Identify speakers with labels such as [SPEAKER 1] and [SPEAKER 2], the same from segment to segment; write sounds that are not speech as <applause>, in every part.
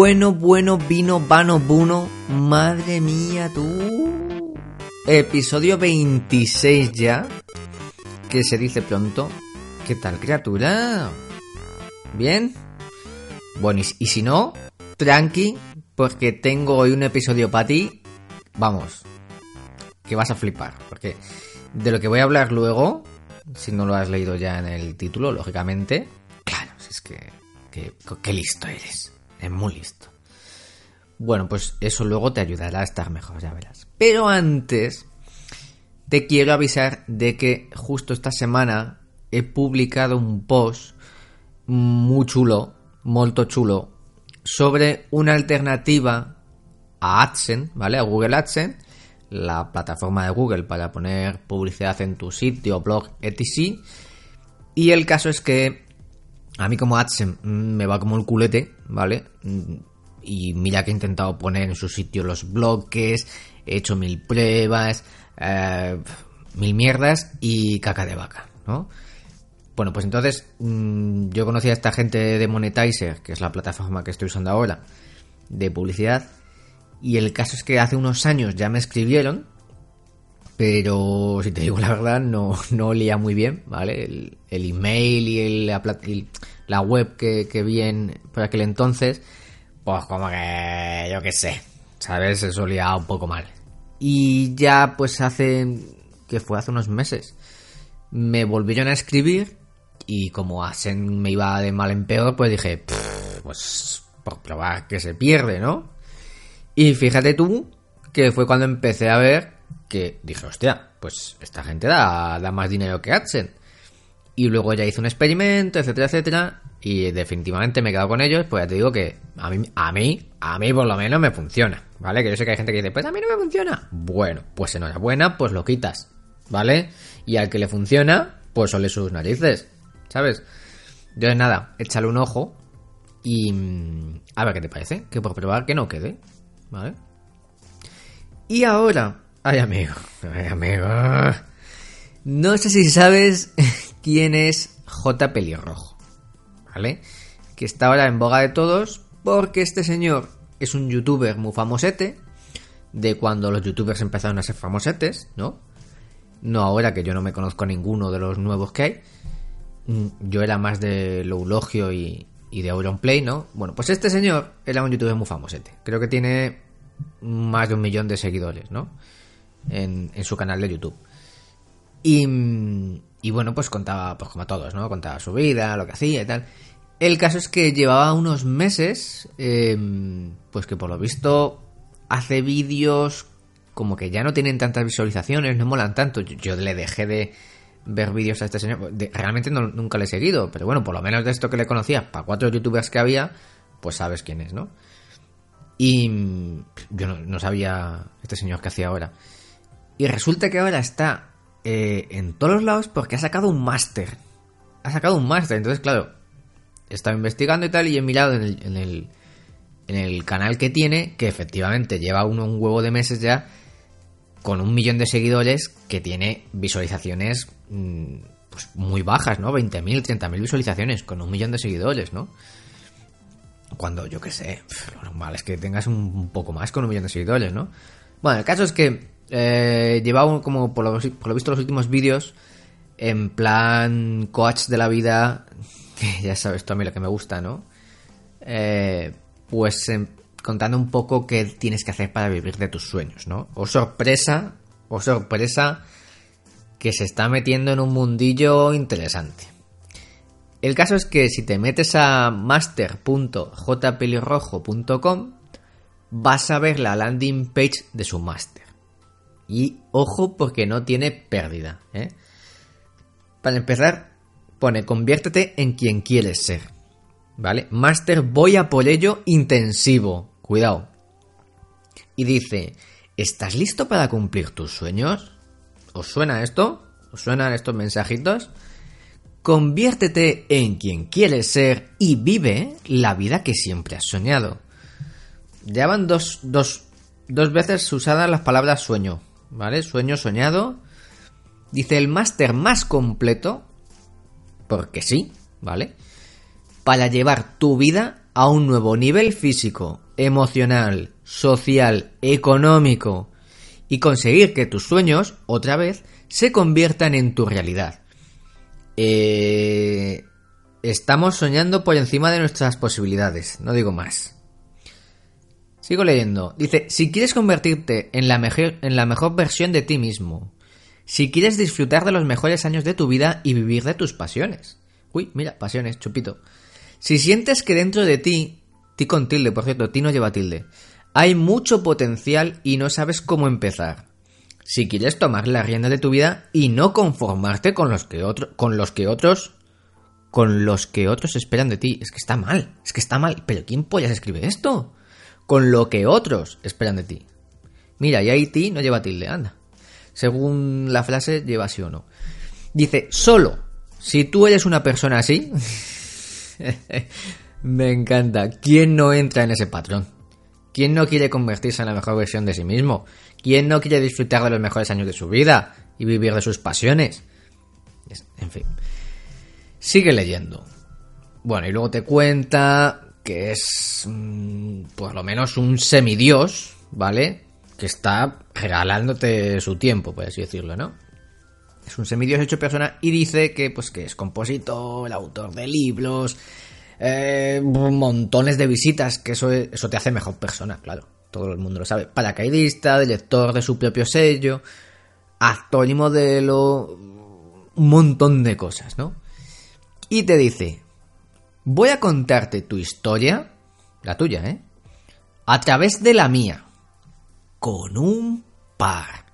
[SPEAKER 1] Bueno, bueno, vino, vano, buno. Madre mía, tú. Episodio 26 ya. Que se dice pronto. ¿Qué tal, criatura? ¿Bien? Bueno, y, si no, tranqui, porque tengo hoy un episodio para ti. Vamos, que vas a flipar. Porque de lo que voy a hablar luego, si no lo has leído ya en el título, lógicamente. Claro, si es que- Qué listo eres. Es muy listo. Bueno, pues eso luego te ayudará a estar mejor, ya verás. Pero antes, te quiero avisar de que justo esta semana he publicado un post muy chulo, molto chulo, sobre una alternativa a AdSense, ¿vale? A Google AdSense, la plataforma de Google para poner publicidad en tu sitio, blog, etc. Y el caso es que a mí como AdSense me va como el culete, ¿vale? Y mira que he intentado poner en su sitio los bloques, he hecho mil pruebas, eh, mil mierdas y caca de vaca, ¿no? Bueno, pues entonces mm, yo conocí a esta gente de Monetizer, que es la plataforma que estoy usando ahora, de publicidad, y el caso es que hace unos años ya me escribieron, pero si te digo la verdad, no, no olía muy bien, ¿vale? El, el email y, el- la, web que, que vi en, por aquel entonces, pues como que yo qué sé, ¿sabes? Eso olía un poco mal. Y ya pues hace, que fue hace unos meses, me volvieron a escribir y como Asen me iba de mal en peor, pues dije, "Pff, pues por probar que se pierde, ¿no? Y fíjate tú que fue cuando empecé a ver que dije, hostia, pues esta gente da, da más dinero que AdSense. Y luego ya hice un experimento, etcétera, etcétera. Y definitivamente me he quedado con ellos, pues ya te digo que a mí, a mí, a mí por lo menos me funciona, ¿vale? Que yo sé que hay gente que dice, pues a mí no me funciona. Bueno, pues enhorabuena, pues lo quitas, ¿vale? Y al que le funciona, pues ole sus narices, ¿sabes? Entonces nada, échale un ojo y mm, a ver qué te parece, que por probar que no quede, ¿vale? Y ahora, ay amigo, ay amigo, no sé si sabes <laughs> quién es J. Pelirrojo, ¿vale? Que está ahora en boga de todos porque este señor es un youtuber muy famosete, de cuando los youtubers empezaron a ser famosetes, ¿no? No ahora que yo no me conozco a ninguno de los nuevos que hay. Mm, Yo era más de Loulogio y, y de Auronplay, ¿no? Bueno, pues este señor era un youtuber muy famosete. Creo que tiene más de un millón de seguidores, ¿no? En, su canal de YouTube. Y, y bueno, pues contaba, pues como a todos, ¿no? Contaba su vida, lo que hacía y tal. El caso es que llevaba unos meses, eh, pues que por lo visto hace vídeos como que ya no tienen tantas visualizaciones, no molan tanto. Yo, le dejé de ver vídeos a este señor. Realmente no- nunca le he seguido, pero bueno, por lo menos de esto que le conocía, para cuatro youtubers que había, pues sabes quién es, ¿no? Y yo no, no sabía este señor que hacía ahora. Y resulta que ahora está eh, en todos los lados porque ha sacado un máster. Ha sacado un máster. Entonces, claro, he estado investigando y tal y he mirado en el, en el, en el canal que tiene, que efectivamente lleva uno un huevo de meses ya, con un millón de seguidores, que tiene visualizaciones mm, pues muy bajas, ¿no? 20.000, 30.000 visualizaciones, con un millón de seguidores, ¿no? Cuando, yo qué sé, lo normal es que tengas un poco más con un millón de seguidores, ¿no? Bueno, el caso es que eh, llevaba como por lo, por lo visto los últimos vídeos en plan coach de la vida, <laughs> que ya sabes tú a mí lo que me gusta, ¿no? Eh, pues em, contando un poco qué tienes que hacer para vivir de tus sueños, ¿no? O sorpresa, o sorpresa, que se está metiendo en un mundillo interesante. El caso es que si te metes a master.jpelirrojo.com vas a ver la landing page de su máster. Y ojo porque no tiene pérdida. ¿eh? Para empezar, pone conviértete en quien quieres ser. ¿Vale? Máster voy a por ello intensivo. Cuidado. Y dice, ¿estás listo para cumplir tus sueños? ¿Os suena esto? ¿Os suenan estos mensajitos? Conviértete en quien quieres ser y vive la vida que siempre has soñado. Ya van dos, dos, dos veces usadas las palabras sueño, ¿vale? Sueño soñado. Dice el máster más completo, porque sí, ¿vale? Para llevar tu vida a un nuevo nivel físico, emocional, social, económico y conseguir que tus sueños, otra vez, se conviertan en tu realidad. Eh, estamos soñando por encima de nuestras posibilidades, no digo más. Sigo leyendo. Dice, si quieres convertirte en la, mejor, en la mejor versión de ti mismo, si quieres disfrutar de los mejores años de tu vida y vivir de tus pasiones. Uy, mira, pasiones, chupito. Si sientes que dentro de ti, ti con tilde, por cierto, ti no lleva tilde, hay mucho potencial y no sabes cómo empezar. Si quieres tomar la rienda de tu vida y no conformarte con los que con los que otros con los que otros esperan de ti, es que está mal, es que está mal, pero ¿quién pollas escribe esto? Con lo que otros esperan de ti. Mira, y ahí ti no lleva tilde, anda. Según la frase lleva sí o no. Dice, solo si tú eres una persona así, <laughs> me encanta. ¿Quién no entra en ese patrón? ¿Quién no quiere convertirse en la mejor versión de sí mismo? ¿Quién no quiere disfrutar de los mejores años de su vida y vivir de sus pasiones? En fin. Sigue leyendo. Bueno, y luego te cuenta que es mm, por lo menos un semidios, ¿vale? Que está regalándote su tiempo, por así decirlo, ¿no? Es un semidios hecho persona y dice que, pues, que es compositor, autor de libros, eh, montones de visitas, que eso, eso te hace mejor persona, claro. Todo el mundo lo sabe. Paracaidista, director de su propio sello, actor y modelo, un montón de cosas, ¿no? Y te dice, voy a contarte tu historia, la tuya, ¿eh? A través de la mía, con un par.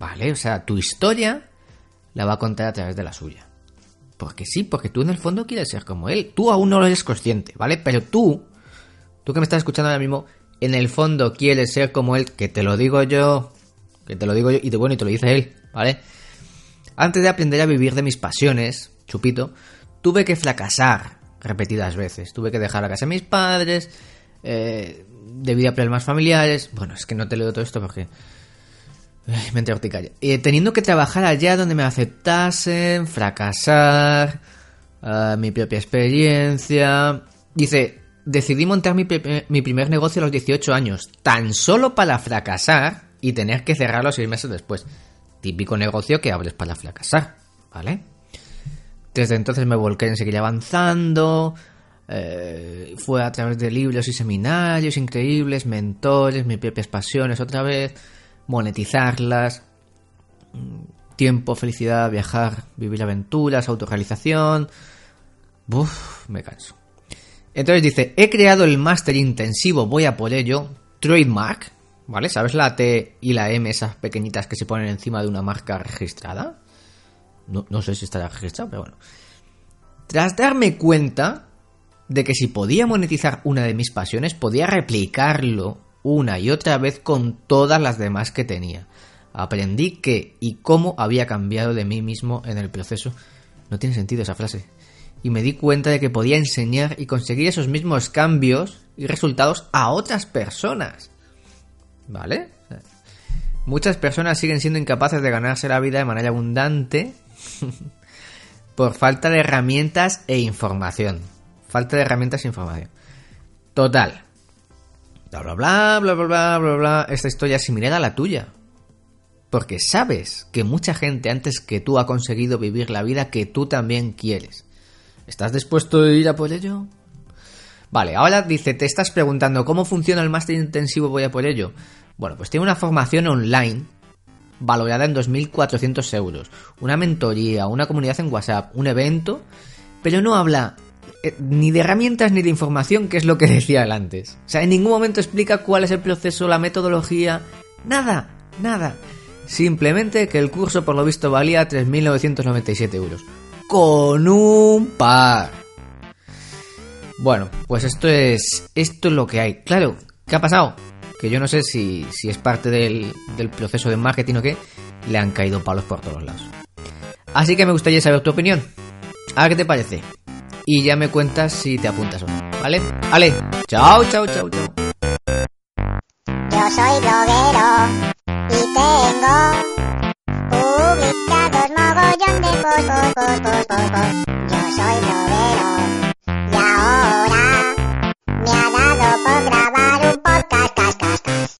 [SPEAKER 1] ¿Vale? O sea, tu historia la va a contar a través de la suya. Porque sí, porque tú en el fondo quieres ser como él. Tú aún no lo eres consciente, ¿vale? Pero tú, tú que me estás escuchando ahora mismo, en el fondo quieres ser como él, que te lo digo yo, que te lo digo yo, y te, bueno, y te lo dice él, ¿vale? Antes de aprender a vivir de mis pasiones, chupito, tuve que fracasar repetidas veces. Tuve que dejar la casa de mis padres, eh, debido a problemas familiares. Bueno, es que no te leo todo esto porque mente eh, teniendo que trabajar allá donde me aceptasen, fracasar, eh, mi propia experiencia. Dice, decidí montar mi, mi, primer negocio a los 18 años, tan solo para fracasar y tener que cerrarlo seis meses después. Típico negocio que abres para fracasar, ¿vale? Desde entonces me volqué en seguir avanzando. Eh, fue a través de libros y seminarios increíbles, mentores, mis propias pasiones otra vez monetizarlas, tiempo, felicidad, viajar, vivir aventuras, autorrealización. Uf, me canso. Entonces dice, he creado el máster intensivo, voy a por ello, trademark, ¿vale? ¿Sabes la T y la M, esas pequeñitas que se ponen encima de una marca registrada? No, no sé si estará registrado, pero bueno. Tras darme cuenta de que si podía monetizar una de mis pasiones, podía replicarlo una y otra vez con todas las demás que tenía. Aprendí qué y cómo había cambiado de mí mismo en el proceso. No tiene sentido esa frase. Y me di cuenta de que podía enseñar y conseguir esos mismos cambios y resultados a otras personas. ¿Vale? Muchas personas siguen siendo incapaces de ganarse la vida de manera abundante <laughs> por falta de herramientas e información. Falta de herramientas e información. Total, bla, bla, bla, bla, bla, bla, bla, esta historia es similar a la tuya. Porque sabes que mucha gente antes que tú ha conseguido vivir la vida que tú también quieres. ¿Estás dispuesto a ir a por ello? Vale, ahora dice, te estás preguntando cómo funciona el máster intensivo voy a por ello. Bueno, pues tiene una formación online valorada en 2.400 euros, una mentoría, una comunidad en WhatsApp, un evento pero no habla eh, ni de herramientas ni de información, que es lo que <laughs> decía él antes. O sea, en ningún momento explica cuál es el proceso, la metodología, nada, nada. Simplemente que el curso por lo visto valía 3.997 euros. Con un par. Bueno, pues esto es, esto es lo que hay. Claro, ¿qué ha pasado? Que yo no sé si, si es parte del, del proceso de marketing o qué, le han caído palos por todos lados. Así que me gustaría saber tu opinión. A ver qué te parece. Y ya me cuentas si te apuntas o no. ¿Vale? Vale. Chao, chao, chao, chao.
[SPEAKER 2] Yo soy bloguero y tengo publicados mogollón de posts, posts, posts. Yo soy bloguero.